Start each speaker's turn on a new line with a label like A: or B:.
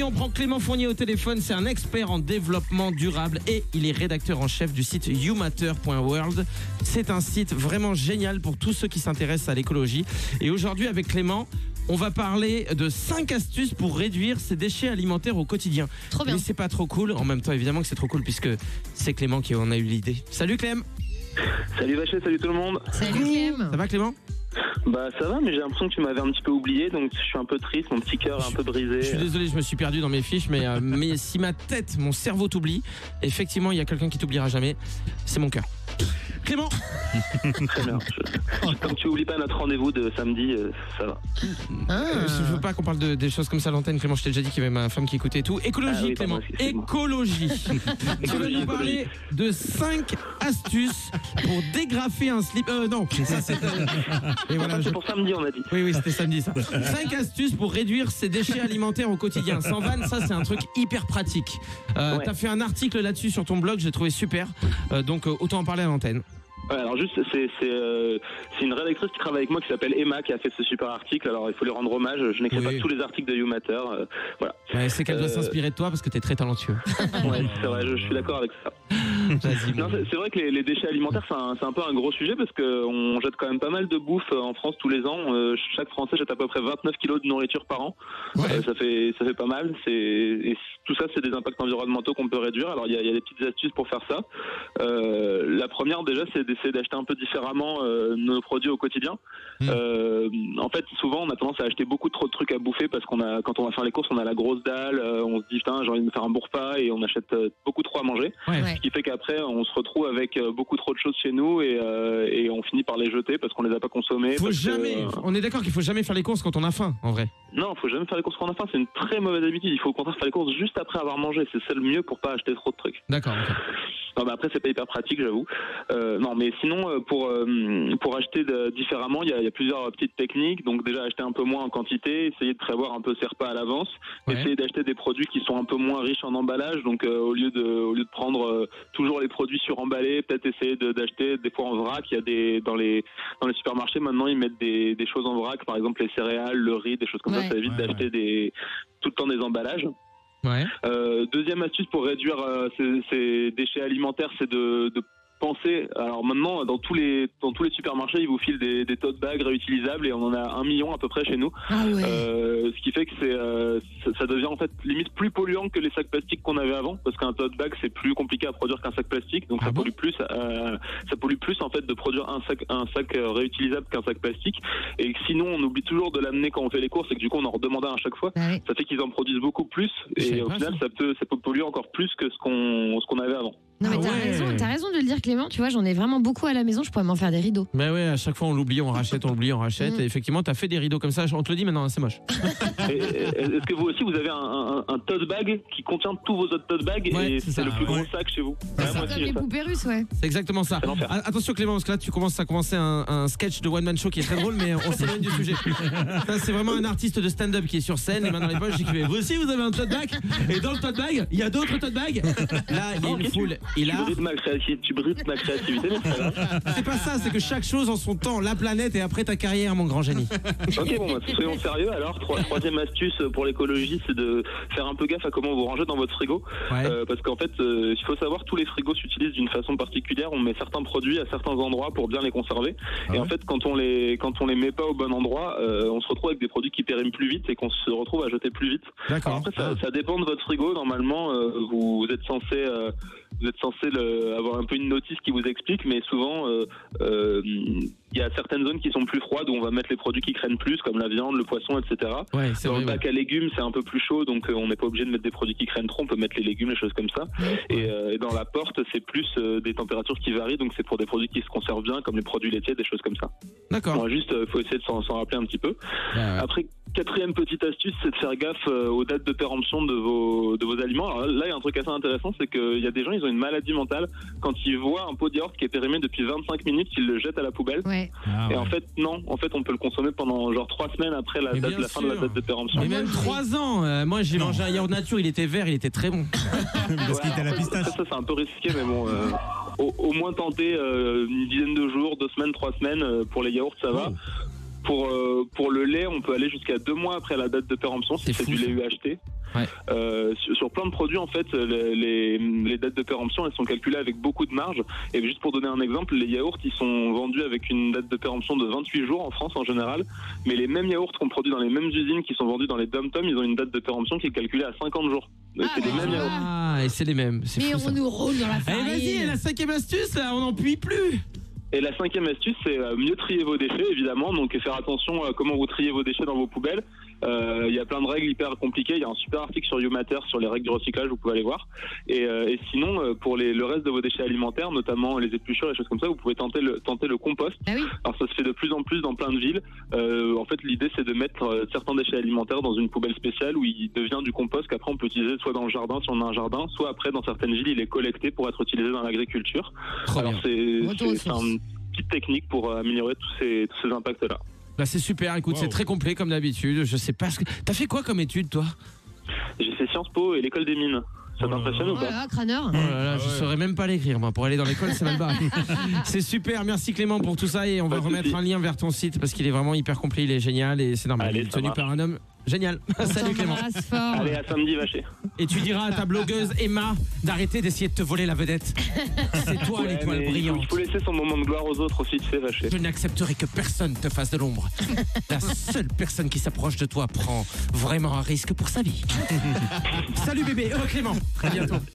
A: On prend Clément Fournier au téléphone. C'est un expert en développement durable et il est rédacteur en chef du site youmatter.world. C'est un site vraiment génial pour tous ceux qui s'intéressent à l'écologie. Et aujourd'hui, avec Clément, on va parler de 5 astuces pour réduire ses déchets alimentaires au quotidien.
B: Trop bien.
A: Mais c'est pas trop cool. En même temps, évidemment que c'est trop cool puisque c'est Clément qui en a eu l'idée. Salut Clem.
C: Salut Vachet, salut tout le monde.
B: Salut Clem.
A: Ça va Clément?
C: Bah ça va, mais j'ai l'impression que tu m'avais un petit peu oublié, donc je suis un peu triste, mon petit cœur est un peu brisé.
A: Je suis désolé, je me suis perdu dans mes fiches, mais, euh, mais si ma tête, mon cerveau t'oublie, effectivement, il y a quelqu'un qui t'oubliera jamais. C'est mon cœur. Clément
C: Très bien. Je- Comme tu oublies pas notre rendez-vous de samedi, euh, ça va.
B: Ah.
A: Euh, Je veux pas qu'on parle de, des choses comme ça à l'antenne. Clément, je t'ai déjà dit qu'il y avait ma femme qui écoutait et tout. Écologie,
C: Ah oui,
A: Clément.
C: excuse-moi.
A: Écologie. tu vas nous parler de 5 astuces pour dégrafer un slip. Euh, non, ça c'est. euh, voilà, je-
C: pour samedi, on a dit.
A: Oui, oui, c'était samedi ça. 5 astuces pour réduire ses déchets alimentaires au quotidien. Sans vanne, ça c'est un truc hyper pratique. Euh,
C: Ouais.
A: T'as fait un article là-dessus sur ton blog, j'ai trouvé super. Euh, donc euh, autant en parler l'antenne.
C: Ouais, alors juste, c'est euh, c'est une rédactrice qui travaille avec moi qui s'appelle Emma qui a fait ce super article. Alors il faut lui rendre hommage. Je n'écris
A: Oui.
C: pas tous les articles de You Matter. euh, voilà.
A: Ouais, c'est qu'elle doit
C: Euh,
A: s'inspirer de toi parce que t'es très talentueux.
C: Ouais, c'est vrai, je, je suis d'accord avec ça. C'est vrai que les, les déchets alimentaires, c'est un, peu un gros sujet parce qu'on jette quand même pas mal de bouffe en France tous les ans. Chaque Français jette à peu près 29 kilos de nourriture par an.
A: Ouais.
C: Ça fait ça fait pas mal. Et tout ça, c'est des impacts environnementaux qu'on peut réduire. Alors il y a, il y a des petites astuces pour faire ça. Euh, la première déjà, c'est d'essayer d'acheter un peu différemment euh, nos produits au quotidien.
A: Mm.
C: Euh, en fait, souvent, on a tendance à acheter beaucoup trop de trucs à bouffer parce qu'on a quand on va faire les courses, on a la grosse dalle. euh, on se dit putain, j'ai envie de me faire un bon repas et on achète euh, beaucoup trop à manger.
A: Ouais.
C: Ce qui fait qu'après, on se retrouve avec euh, beaucoup trop de choses chez nous et, euh, et on finit par les jeter parce qu'on les a pas consommées.
A: Faut
C: parce que,
A: jamais.
C: euh,
A: On est d'accord qu'il faut jamais faire les courses quand on a faim, en vrai.
C: Non, faut jamais faire les courses quand on a faim. C'est une très mauvaise habitude. Il faut au contraire faire les courses juste après avoir mangé. C'est ça le mieux pour pas acheter trop de trucs.
A: D'accord.
C: Non, mais après, c'est pas hyper pratique, j'avoue. Euh, non, mais sinon, euh, pour euh, pour acheter de- différemment, il y a, il y a plusieurs petites techniques. Donc déjà, acheter un peu moins en quantité, essayer de prévoir un peu ses repas à l'avance,
A: Ouais.
C: essayer d'acheter des produits qui sont un peu moins riches en emballage. Donc euh, au lieu de au lieu de prendre euh, toujours les produits suremballés, peut-être essayer de- d'acheter des fois en vrac. Il y a des dans les dans les supermarchés maintenant, ils mettent des des choses en vrac, par exemple les céréales, le riz, des choses comme
B: Ouais.
C: ça. Ça évite
D: Ouais,
C: d'acheter des tout le temps des emballages. Euh, deuxième astuce pour réduire euh, ces, déchets alimentaires, c'est de penser. Alors maintenant, dans tous les dans tous les supermarchés, ils vous filent des, des tote bags réutilisables et on en a un million à peu près chez nous.
B: Ah ouais.
C: Euh, ce qui fait que c'est euh, ça, ça devient en fait limite plus polluant que les sacs plastiques qu'on avait avant, parce qu'un tote bag c'est plus compliqué à produire qu'un sac plastique, donc
A: Ah
C: ça
A: bon
C: pollue plus. euh, ça pollue plus en fait de produire un sac un sac euh, réutilisable qu'un sac plastique. Et sinon, on oublie toujours de l'amener quand on fait les courses et que du coup on en redemande un à chaque fois ça fait qu'ils en produisent beaucoup plus et au final
A: ça.
C: ça peut ça peut polluer encore plus que ce qu'on ce qu'on avait avant.
B: Non mais
A: Ah
B: t'as
A: ouais.
B: raison, t'as raison de le dire Clément. Tu vois, j'en ai vraiment beaucoup à la maison. Je pourrais m'en faire des rideaux.
A: Mais ouais, à chaque fois on l'oublie, on rachète, on l'oublie, on rachète.
B: Mm.
A: Et effectivement, t'as fait des rideaux comme ça. On te le dit maintenant, hein, c'est moche.
C: Et- et- Est-ce que vous aussi vous avez un, un, un tote bag qui contient tous vos autres tote bags
A: Ouais,
C: et
A: c'est
C: c'est
A: ça,
C: le plus
D: ouais.
C: gros sac chez vous
D: C'est
C: Ouais, moi
B: Comme
C: aussi
B: les
C: ça.
B: poupées russes, ouais.
A: C'est exactement ça.
C: C'est l'enfer.
A: Attention Clément, parce que là tu commences à commencer un, un sketch de one man show qui est très drôle, mais on s'éloigne du sujet. Ça, c'est vraiment un artiste de stand-up qui est sur scène, les mains dans les poches, qui fait Vous aussi vous avez un tote bag? Et dans le tote bag, il y a d'autres tote bags? Là, il y a
C: Ok,
A: une foule. Il
C: Tu
A: a.
C: brides ma créativité, tu brides ma créativité, mais c'est pas grave.
A: C'est pas ça, c'est que chaque chose en son temps, la planète et après ta carrière, mon grand génie.
C: Ok, bon, bah, soyons sérieux. Alors, Trois- troisième astuce pour l'écologie, c'est de faire un peu gaffe à comment vous rangez dans votre frigo.
A: Ouais.
C: Euh, parce qu'en fait, euh, il faut savoir, tous les frigos s'utilisent d'une façon particulière. On met certains produits à certains endroits pour bien les conserver.
D: Ah
C: et en fait, quand on les quand on les met pas au bon endroit, euh, on se retrouve avec des produits qui périment plus vite et qu'on se retrouve à jeter plus vite.
A: D'accord.
C: après, ça, ça dépend de votre frigo. Normalement, euh, vous, vous êtes censé euh, vous êtes censé le- avoir un peu une notice qui vous explique, mais souvent euh, euh, il y a certaines zones qui sont plus froides où on va mettre les produits qui craignent plus, comme la viande, le poisson, etc.
A: Ouais,
C: Dans
A: vrai.
C: le bac à légumes, c'est un peu plus chaud, donc euh, on n'est pas obligé de mettre des produits qui craignent trop. On peut mettre les légumes, les choses comme ça. Et, et dans la porte, c'est plus des températures qui varient, donc c'est pour des produits qui se conservent bien, comme les produits laitiers, des choses comme ça.
A: D'accord.
C: Bon, juste, il faut essayer de s'en rappeler un petit peu.
A: Ouais.
C: Après, quatrième petite astuce, c'est de faire gaffe aux dates de péremption de vos, de vos aliments. Alors là, il y a un truc assez intéressant, c'est qu'il y a des gens, ils ont une maladie mentale. Quand ils voient un pot de yaourt qui est périmé depuis 25 minutes, ils le jettent à la poubelle.
B: Ouais.
D: Ah,
C: Et
D: ouais.
C: en fait, non. En fait, on peut le consommer pendant genre trois semaines après la, date, la fin de la date de péremption.
A: Mais même 3 ans. euh, moi, j'ai
D: Non.
A: mangé un yaourt nature, il était vert, il était très bon.
D: Parce qu'il était à la
C: en fait,
D: pistache.
C: Ça, ça, c'est un peu risqué, mais bon, euh, au, au moins tenter euh, une dizaine de jours, deux semaines, trois semaines euh, pour les yaourts, ça va. Pour, euh, pour le lait, on peut aller jusqu'à deux mois après la date de péremption si c'est du lait UHT.
A: Ouais.
C: Euh, sur, sur plein de produits, en fait, les, dates de péremption, elles sont calculées avec beaucoup de marge. Et juste pour donner un exemple, les yaourts, ils sont vendus avec une date de péremption de 28 jours en France en général. Mais les mêmes yaourts qu'on produit dans les mêmes usines qui sont vendus dans les dom-toms, ils ont une date de péremption qui est calculée à 50 jours.
B: Ah,
C: c'est les
B: bah,
C: mêmes yaourts.
A: Ah, et c'est les mêmes. C'est
B: Mais
A: fou,
B: on
A: ça.
B: nous roule dans la
A: Allez,
B: farine.
A: vas-y, la cinquième astuce, là, on n'en puit plus.
C: Et la cinquième astuce, c'est euh, mieux trier vos déchets, évidemment. Donc, faire attention à comment vous triez vos déchets dans vos poubelles. Euh, Il y a plein de règles hyper compliquées. Il y a un super article sur YouMatter sur les règles du recyclage, vous pouvez aller voir. Et, euh, et sinon, euh, pour les, le reste de vos déchets alimentaires, notamment les épluchures, les choses comme ça, vous pouvez tenter le, tenter le compost.
B: Ah oui.
C: Alors, ça se fait de plus en plus dans plein de villes. Euh, en fait, l'idée, c'est de mettre euh, certains déchets alimentaires dans une poubelle spéciale où il devient du compost qu'après on peut utiliser soit dans le jardin, si on a un jardin, soit après, dans certaines villes, il est collecté pour être utilisé dans l'agriculture. Alors c'est une petite technique pour améliorer tous ces, tous ces impacts-là.
A: Bah, c'est super, écoute,
D: Wow.
A: c'est très complet comme d'habitude. Je sais pas ce que. T'as fait quoi comme étude, toi?
C: J'ai fait Sciences Po et l'école des mines. Ça
D: Oh
C: t'impressionne ou pas?
B: Voilà, crâneur.
A: Oh là là,
D: Ah
A: je
D: ouais.
A: saurais même pas l'écrire, moi. Pour aller dans l'école, c'est mal barré. c'est super, merci Clément pour tout ça. Et on va
C: Pas
A: remettre un lien vers ton site parce qu'il est vraiment hyper complet, il est génial et c'est normal.
C: Allez,
A: il est tenu par un homme génial. Salut Clément.
C: Allez, à samedi, vaché.
A: Et tu diras à ta blogueuse Emma d'arrêter d'essayer de te voler la vedette. C'est toi
C: Ouais,
A: l'étoile
C: mais il faut-
A: brillante.
C: Il faut laisser son moment de gloire aux autres aussi, tu sais, vaché.
A: Je n'accepterai que personne te fasse de l'ombre. La seule personne qui s'approche de toi prend vraiment un risque pour sa vie. Salut bébé, euh, Clément. À bientôt.